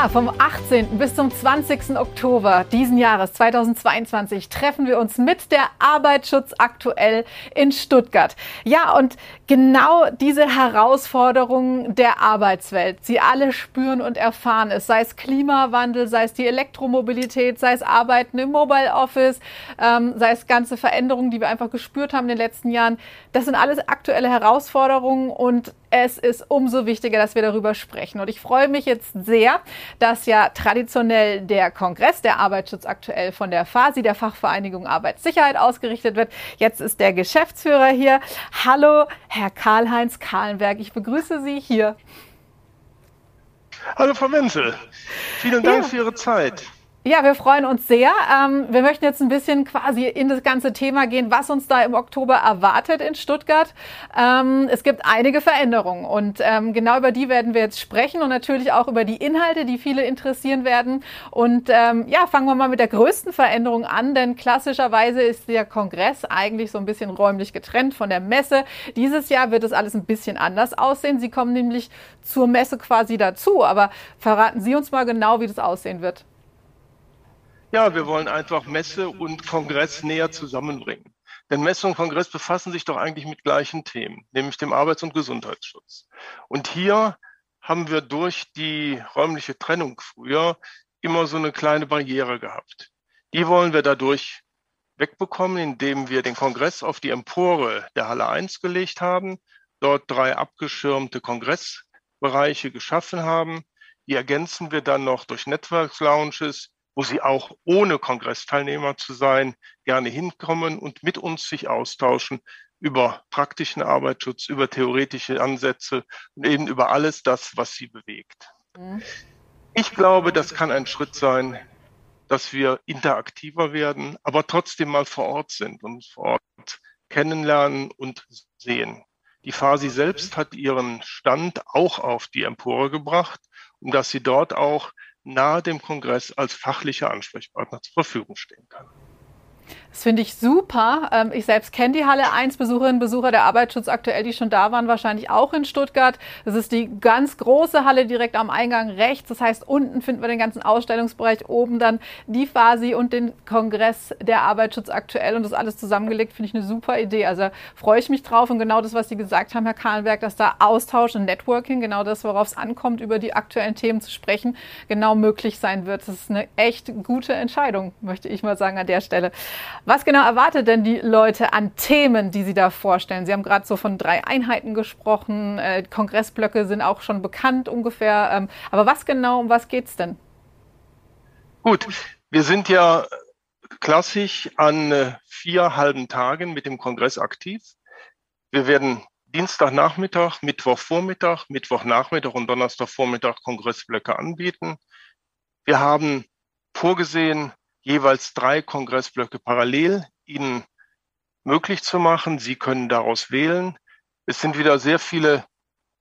Ja, vom 18. bis zum 20. Oktober diesen Jahres 2022 treffen wir uns mit der Arbeitsschutz aktuell in Stuttgart. Ja, und genau diese Herausforderungen der Arbeitswelt, sie alle spüren und erfahren es, sei es Klimawandel, sei es die Elektromobilität, sei es Arbeiten im Mobile Office, ähm, sei es ganze Veränderungen, die wir einfach gespürt haben in den letzten Jahren. Das sind alles aktuelle Herausforderungen und es ist umso wichtiger, dass wir darüber sprechen. Und ich freue mich jetzt sehr, dass ja traditionell der Kongress, der Arbeitsschutz aktuell von der FASI, der Fachvereinigung Arbeitssicherheit, ausgerichtet wird. Jetzt ist der Geschäftsführer hier. Hallo, Herr Karl-Heinz Kahlenberg. Ich begrüße Sie hier. Hallo, Frau Menzel. Vielen Dank ja. für Ihre Zeit. Ja, wir freuen uns sehr. Ähm, wir möchten jetzt ein bisschen quasi in das ganze Thema gehen, was uns da im Oktober erwartet in Stuttgart. Ähm, es gibt einige Veränderungen und ähm, genau über die werden wir jetzt sprechen und natürlich auch über die Inhalte, die viele interessieren werden. Und ähm, ja, fangen wir mal mit der größten Veränderung an, denn klassischerweise ist der Kongress eigentlich so ein bisschen räumlich getrennt von der Messe. Dieses Jahr wird es alles ein bisschen anders aussehen. Sie kommen nämlich zur Messe quasi dazu. Aber verraten Sie uns mal genau, wie das aussehen wird. Ja, wir wollen einfach Messe und Kongress näher zusammenbringen. Denn Messe und Kongress befassen sich doch eigentlich mit gleichen Themen, nämlich dem Arbeits- und Gesundheitsschutz. Und hier haben wir durch die räumliche Trennung früher immer so eine kleine Barriere gehabt. Die wollen wir dadurch wegbekommen, indem wir den Kongress auf die Empore der Halle 1 gelegt haben, dort drei abgeschirmte Kongressbereiche geschaffen haben. Die ergänzen wir dann noch durch Network Lounges, wo sie auch ohne Kongressteilnehmer zu sein gerne hinkommen und mit uns sich austauschen über praktischen Arbeitsschutz, über theoretische Ansätze und eben über alles das, was sie bewegt. Mhm. Ich glaube, das kann ein Schritt sein, dass wir interaktiver werden, aber trotzdem mal vor Ort sind und vor Ort kennenlernen und sehen. Die Fasi selbst hat ihren Stand auch auf die Empore gebracht, um dass sie dort auch nahe dem Kongress als fachlicher Ansprechpartner zur Verfügung stehen kann. Das finde ich super. Ähm, ich selbst kenne die Halle 1, Besucherinnen Besucher der Arbeitsschutz aktuell, die schon da waren, wahrscheinlich auch in Stuttgart. Das ist die ganz große Halle direkt am Eingang rechts. Das heißt, unten finden wir den ganzen Ausstellungsbereich, oben dann die Fasi und den Kongress der Arbeitsschutz aktuell und das alles zusammengelegt, finde ich eine super Idee. Also freue ich mich drauf und genau das, was Sie gesagt haben, Herr Kahlenberg, dass da Austausch und Networking, genau das, worauf es ankommt, über die aktuellen Themen zu sprechen, genau möglich sein wird. Das ist eine echt gute Entscheidung, möchte ich mal sagen an der Stelle. Was genau erwartet denn die Leute an Themen, die Sie da vorstellen? Sie haben gerade so von drei Einheiten gesprochen. Äh, Kongressblöcke sind auch schon bekannt ungefähr. Ähm, aber was genau, um was geht es denn? Gut, wir sind ja klassisch an äh, vier halben Tagen mit dem Kongress aktiv. Wir werden Dienstagnachmittag, Mittwochvormittag, Mittwochnachmittag und Donnerstagvormittag Kongressblöcke anbieten. Wir haben vorgesehen, jeweils drei Kongressblöcke parallel Ihnen möglich zu machen. Sie können daraus wählen. Es sind wieder sehr viele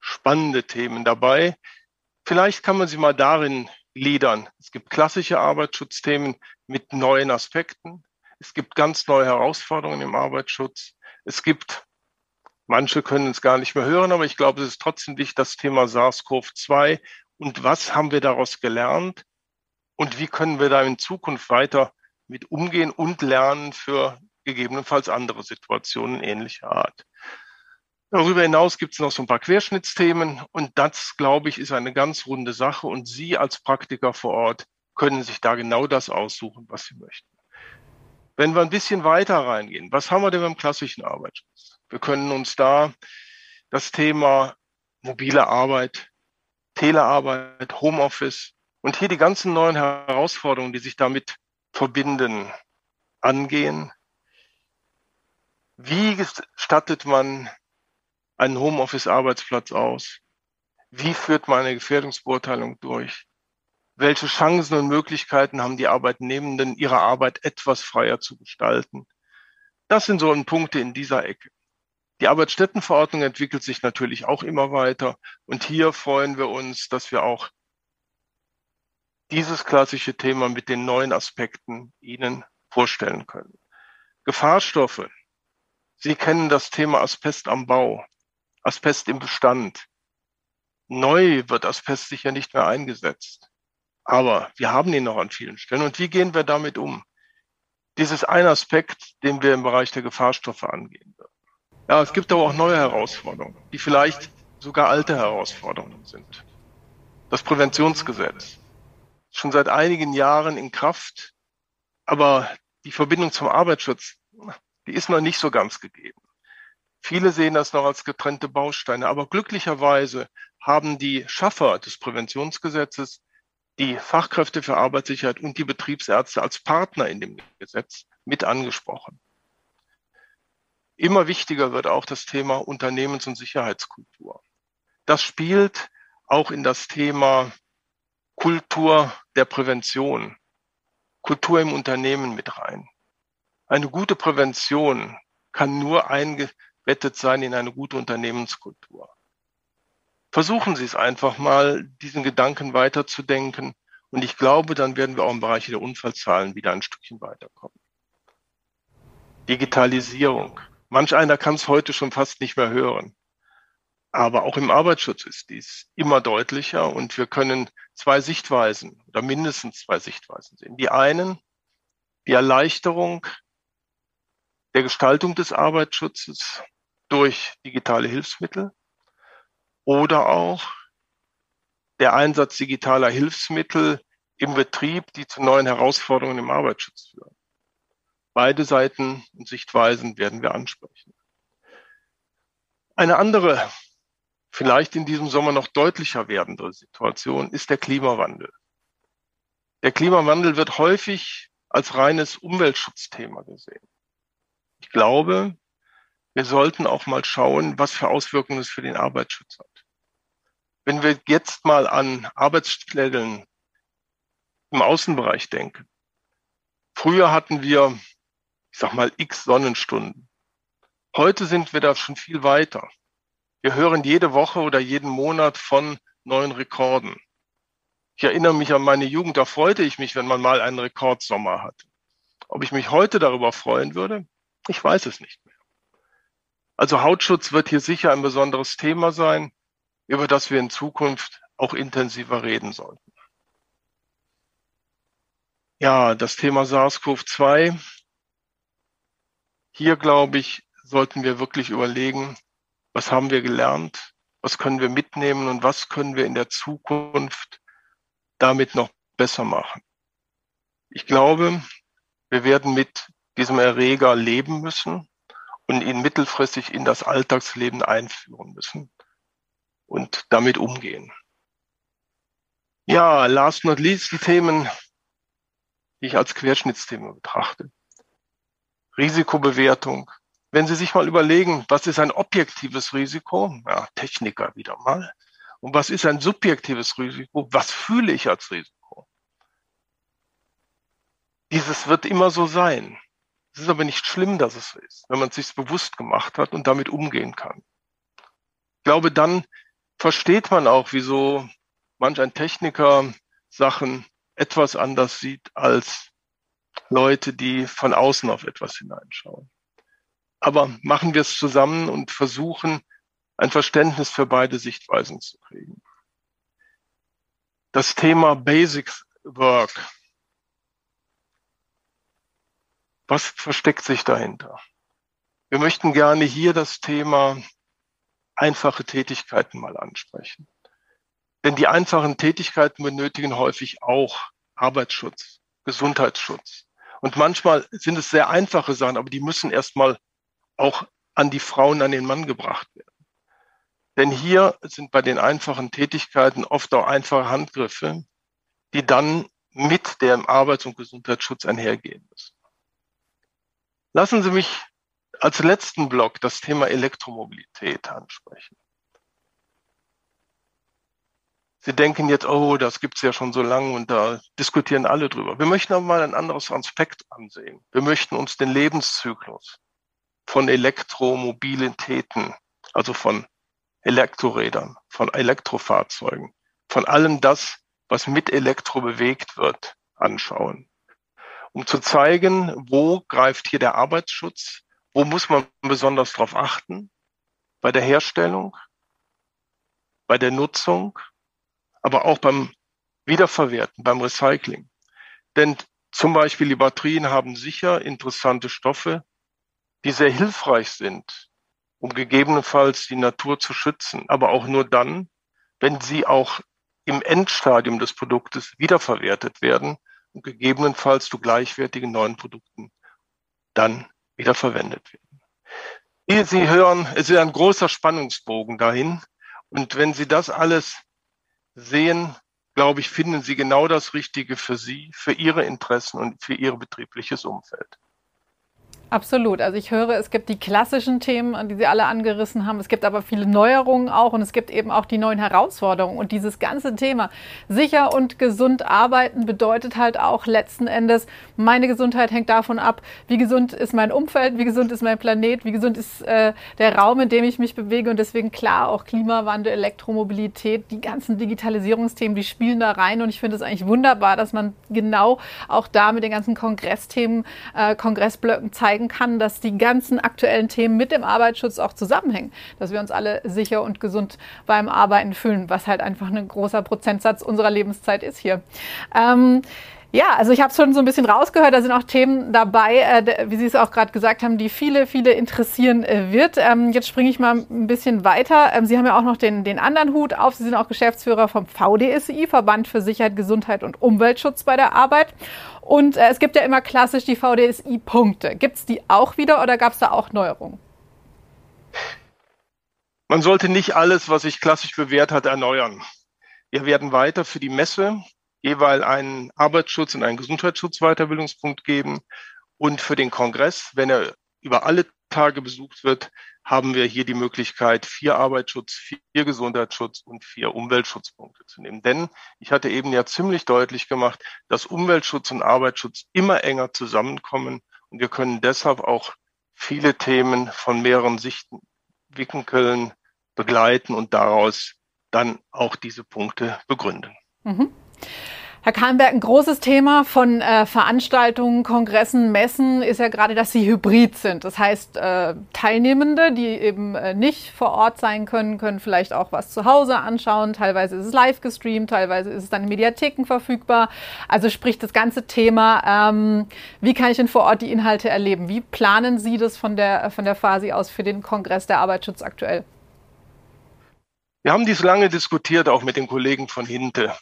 spannende Themen dabei. Vielleicht kann man sie mal darin gliedern. Es gibt klassische Arbeitsschutzthemen mit neuen Aspekten. Es gibt ganz neue Herausforderungen im Arbeitsschutz. Es gibt, manche können es gar nicht mehr hören, aber ich glaube, es ist trotzdem wichtig, das Thema SARS-CoV-2 und was haben wir daraus gelernt? Und wie können wir da in Zukunft weiter mit umgehen und lernen für gegebenenfalls andere Situationen ähnlicher Art. Darüber hinaus gibt es noch so ein paar Querschnittsthemen und das, glaube ich, ist eine ganz runde Sache und Sie als Praktiker vor Ort können sich da genau das aussuchen, was Sie möchten. Wenn wir ein bisschen weiter reingehen, was haben wir denn beim klassischen Arbeitsschutz? Wir können uns da das Thema mobile Arbeit, Telearbeit, Homeoffice, und hier die ganzen neuen Herausforderungen, die sich damit verbinden, angehen. Wie stattet man einen Homeoffice-Arbeitsplatz aus? Wie führt man eine Gefährdungsbeurteilung durch? Welche Chancen und Möglichkeiten haben die Arbeitnehmenden, ihre Arbeit etwas freier zu gestalten? Das sind so Punkte in dieser Ecke. Die Arbeitsstättenverordnung entwickelt sich natürlich auch immer weiter. Und hier freuen wir uns, dass wir auch dieses klassische Thema mit den neuen Aspekten Ihnen vorstellen können. Gefahrstoffe. Sie kennen das Thema Asbest am Bau, Asbest im Bestand. Neu wird Asbest sicher nicht mehr eingesetzt. Aber wir haben ihn noch an vielen Stellen. Und wie gehen wir damit um? Dies ist ein Aspekt, den wir im Bereich der Gefahrstoffe angehen werden. Ja, es gibt aber auch neue Herausforderungen, die vielleicht sogar alte Herausforderungen sind. Das Präventionsgesetz schon seit einigen Jahren in Kraft, aber die Verbindung zum Arbeitsschutz, die ist noch nicht so ganz gegeben. Viele sehen das noch als getrennte Bausteine, aber glücklicherweise haben die Schaffer des Präventionsgesetzes die Fachkräfte für Arbeitssicherheit und die Betriebsärzte als Partner in dem Gesetz mit angesprochen. Immer wichtiger wird auch das Thema Unternehmens- und Sicherheitskultur. Das spielt auch in das Thema Kultur der Prävention, Kultur im Unternehmen mit rein. Eine gute Prävention kann nur eingebettet sein in eine gute Unternehmenskultur. Versuchen Sie es einfach mal, diesen Gedanken weiterzudenken. Und ich glaube, dann werden wir auch im Bereich der Unfallzahlen wieder ein Stückchen weiterkommen. Digitalisierung. Manch einer kann es heute schon fast nicht mehr hören. Aber auch im Arbeitsschutz ist dies immer deutlicher und wir können zwei Sichtweisen oder mindestens zwei Sichtweisen sehen. Die einen, die Erleichterung der Gestaltung des Arbeitsschutzes durch digitale Hilfsmittel oder auch der Einsatz digitaler Hilfsmittel im Betrieb, die zu neuen Herausforderungen im Arbeitsschutz führen. Beide Seiten und Sichtweisen werden wir ansprechen. Eine andere, vielleicht in diesem Sommer noch deutlicher werdende Situation ist der Klimawandel. Der Klimawandel wird häufig als reines Umweltschutzthema gesehen. Ich glaube, wir sollten auch mal schauen, was für Auswirkungen es für den Arbeitsschutz hat. Wenn wir jetzt mal an Arbeitsstellen im Außenbereich denken. Früher hatten wir, ich sag mal, x Sonnenstunden. Heute sind wir da schon viel weiter. Wir hören jede Woche oder jeden Monat von neuen Rekorden. Ich erinnere mich an meine Jugend, da freute ich mich, wenn man mal einen Rekordsommer hatte. Ob ich mich heute darüber freuen würde, ich weiß es nicht mehr. Also Hautschutz wird hier sicher ein besonderes Thema sein, über das wir in Zukunft auch intensiver reden sollten. Ja, das Thema SARS-CoV-2. Hier, glaube ich, sollten wir wirklich überlegen, was haben wir gelernt, was können wir mitnehmen und was können wir in der Zukunft damit noch besser machen. Ich glaube, wir werden mit diesem Erreger leben müssen und ihn mittelfristig in das Alltagsleben einführen müssen und damit umgehen. Ja, last not least die Themen, die ich als Querschnittsthema betrachte. Risikobewertung. Wenn Sie sich mal überlegen, was ist ein objektives Risiko? Ja, Techniker wieder mal. Und was ist ein subjektives Risiko? Was fühle ich als Risiko? Dieses wird immer so sein. Es ist aber nicht schlimm, dass es so ist, wenn man es sich bewusst gemacht hat und damit umgehen kann. Ich glaube, dann versteht man auch, wieso manch ein Techniker Sachen etwas anders sieht als Leute, die von außen auf etwas hineinschauen. Aber machen wir es zusammen und versuchen, ein Verständnis für beide Sichtweisen zu kriegen. Das Thema Basic Work Was versteckt sich dahinter? Wir möchten gerne hier das Thema einfache Tätigkeiten mal ansprechen. Denn die einfachen Tätigkeiten benötigen häufig auch Arbeitsschutz, Gesundheitsschutz. Und manchmal sind es sehr einfache Sachen, aber die müssen erstmal auch an die Frauen, an den Mann gebracht werden. Denn hier sind bei den einfachen Tätigkeiten oft auch einfache Handgriffe, die dann mit dem Arbeits- und Gesundheitsschutz einhergehen müssen. Lassen Sie mich als letzten Block das Thema Elektromobilität ansprechen. Sie denken jetzt, oh, das gibt's ja schon so lange und da diskutieren alle drüber. Wir möchten aber mal ein anderes Aspekt ansehen. Wir möchten uns den Lebenszyklus von Elektromobilitäten, also von Elektrorädern, von Elektrofahrzeugen, von allem das, was mit Elektro bewegt wird, anschauen. Um zu zeigen, wo greift hier der Arbeitsschutz, wo muss man besonders darauf achten, bei der Herstellung, bei der Nutzung aber auch beim Wiederverwerten, beim Recycling. Denn zum Beispiel die Batterien haben sicher interessante Stoffe, die sehr hilfreich sind, um gegebenenfalls die Natur zu schützen, aber auch nur dann, wenn sie auch im Endstadium des Produktes wiederverwertet werden und gegebenenfalls zu gleichwertigen neuen Produkten dann wiederverwendet werden. Wie Sie hören, es ist ein großer Spannungsbogen dahin. Und wenn Sie das alles sehen, glaube ich, finden Sie genau das Richtige für Sie, für Ihre Interessen und für Ihr betriebliches Umfeld. Absolut. Also ich höre, es gibt die klassischen Themen, die Sie alle angerissen haben. Es gibt aber viele Neuerungen auch und es gibt eben auch die neuen Herausforderungen. Und dieses ganze Thema sicher und gesund arbeiten bedeutet halt auch letzten Endes, meine Gesundheit hängt davon ab, wie gesund ist mein Umfeld, wie gesund ist mein Planet, wie gesund ist äh, der Raum, in dem ich mich bewege. Und deswegen klar auch Klimawandel, Elektromobilität, die ganzen Digitalisierungsthemen, die spielen da rein. Und ich finde es eigentlich wunderbar, dass man genau auch da mit den ganzen Kongressthemen, äh, Kongressblöcken zeigt, zeigen kann, dass die ganzen aktuellen Themen mit dem Arbeitsschutz auch zusammenhängen, dass wir uns alle sicher und gesund beim Arbeiten fühlen, was halt einfach ein großer Prozentsatz unserer Lebenszeit ist hier. Ähm, ja, also ich habe schon so ein bisschen rausgehört, da sind auch Themen dabei, äh, wie Sie es auch gerade gesagt haben, die viele, viele interessieren äh, wird. Ähm, jetzt springe ich mal ein bisschen weiter. Ähm, Sie haben ja auch noch den, den anderen Hut auf. Sie sind auch Geschäftsführer vom VDSI, Verband für Sicherheit, Gesundheit und Umweltschutz bei der Arbeit. Und äh, es gibt ja immer klassisch die VDSI-Punkte. Gibt es die auch wieder oder gab es da auch Neuerungen? Man sollte nicht alles, was sich klassisch bewährt hat, erneuern. Wir werden weiter für die Messe jeweils einen Arbeitsschutz und einen Gesundheitsschutz-Weiterbildungspunkt geben. Und für den Kongress, wenn er über alle Tage besucht wird, haben wir hier die Möglichkeit, vier Arbeitsschutz, vier Gesundheitsschutz und vier Umweltschutzpunkte zu nehmen. Denn ich hatte eben ja ziemlich deutlich gemacht, dass Umweltschutz und Arbeitsschutz immer enger zusammenkommen und wir können deshalb auch viele Themen von mehreren Sichtwinkeln begleiten und daraus dann auch diese Punkte begründen. Mhm. Herr Kahlenberg, ein großes Thema von äh, Veranstaltungen, Kongressen, Messen ist ja gerade, dass sie hybrid sind. Das heißt, äh, Teilnehmende, die eben äh, nicht vor Ort sein können, können vielleicht auch was zu Hause anschauen. Teilweise ist es live gestreamt, teilweise ist es dann in Mediatheken verfügbar. Also sprich das ganze Thema, ähm, wie kann ich denn vor Ort die Inhalte erleben? Wie planen Sie das von der, von der Phase aus für den Kongress der Arbeitsschutz aktuell? Wir haben dies lange diskutiert, auch mit den Kollegen von Hinte.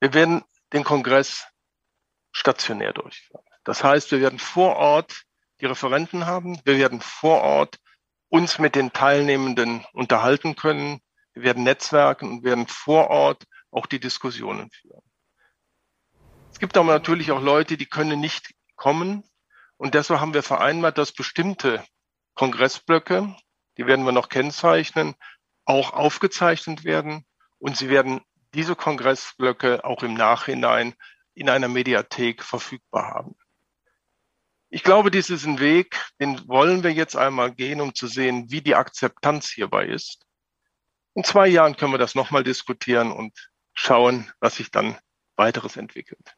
Wir werden den Kongress stationär durchführen. Das heißt, wir werden vor Ort die Referenten haben. Wir werden vor Ort uns mit den Teilnehmenden unterhalten können. Wir werden netzwerken und werden vor Ort auch die Diskussionen führen. Es gibt aber natürlich auch Leute, die können nicht kommen. Und deshalb haben wir vereinbart, dass bestimmte Kongressblöcke, die werden wir noch kennzeichnen, auch aufgezeichnet werden. Und sie werden diese Kongressblöcke auch im Nachhinein in einer Mediathek verfügbar haben. Ich glaube, dies ist ein Weg, den wollen wir jetzt einmal gehen, um zu sehen, wie die Akzeptanz hierbei ist. In zwei Jahren können wir das nochmal diskutieren und schauen, was sich dann weiteres entwickelt.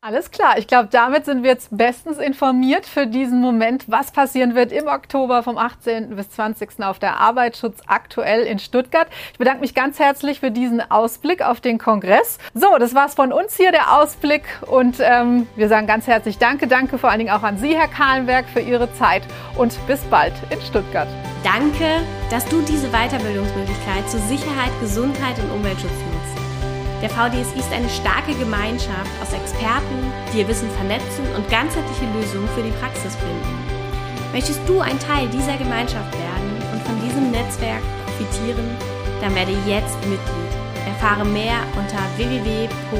Alles klar, ich glaube, damit sind wir jetzt bestens informiert für diesen Moment, was passieren wird im Oktober vom 18. bis 20. auf der Arbeitsschutz aktuell in Stuttgart. Ich bedanke mich ganz herzlich für diesen Ausblick auf den Kongress. So, das war's von uns hier, der Ausblick. Und ähm, wir sagen ganz herzlich Danke, danke vor allen Dingen auch an Sie, Herr Kahlenberg, für Ihre Zeit und bis bald in Stuttgart. Danke, dass du diese Weiterbildungsmöglichkeit zur Sicherheit, Gesundheit und Umweltschutz nutzt. Der VDSI ist eine starke Gemeinschaft aus Experten, die ihr Wissen vernetzen und ganzheitliche Lösungen für die Praxis finden. Möchtest du ein Teil dieser Gemeinschaft werden und von diesem Netzwerk profitieren? Dann werde jetzt Mitglied. Erfahre mehr unter www.vdsi.de.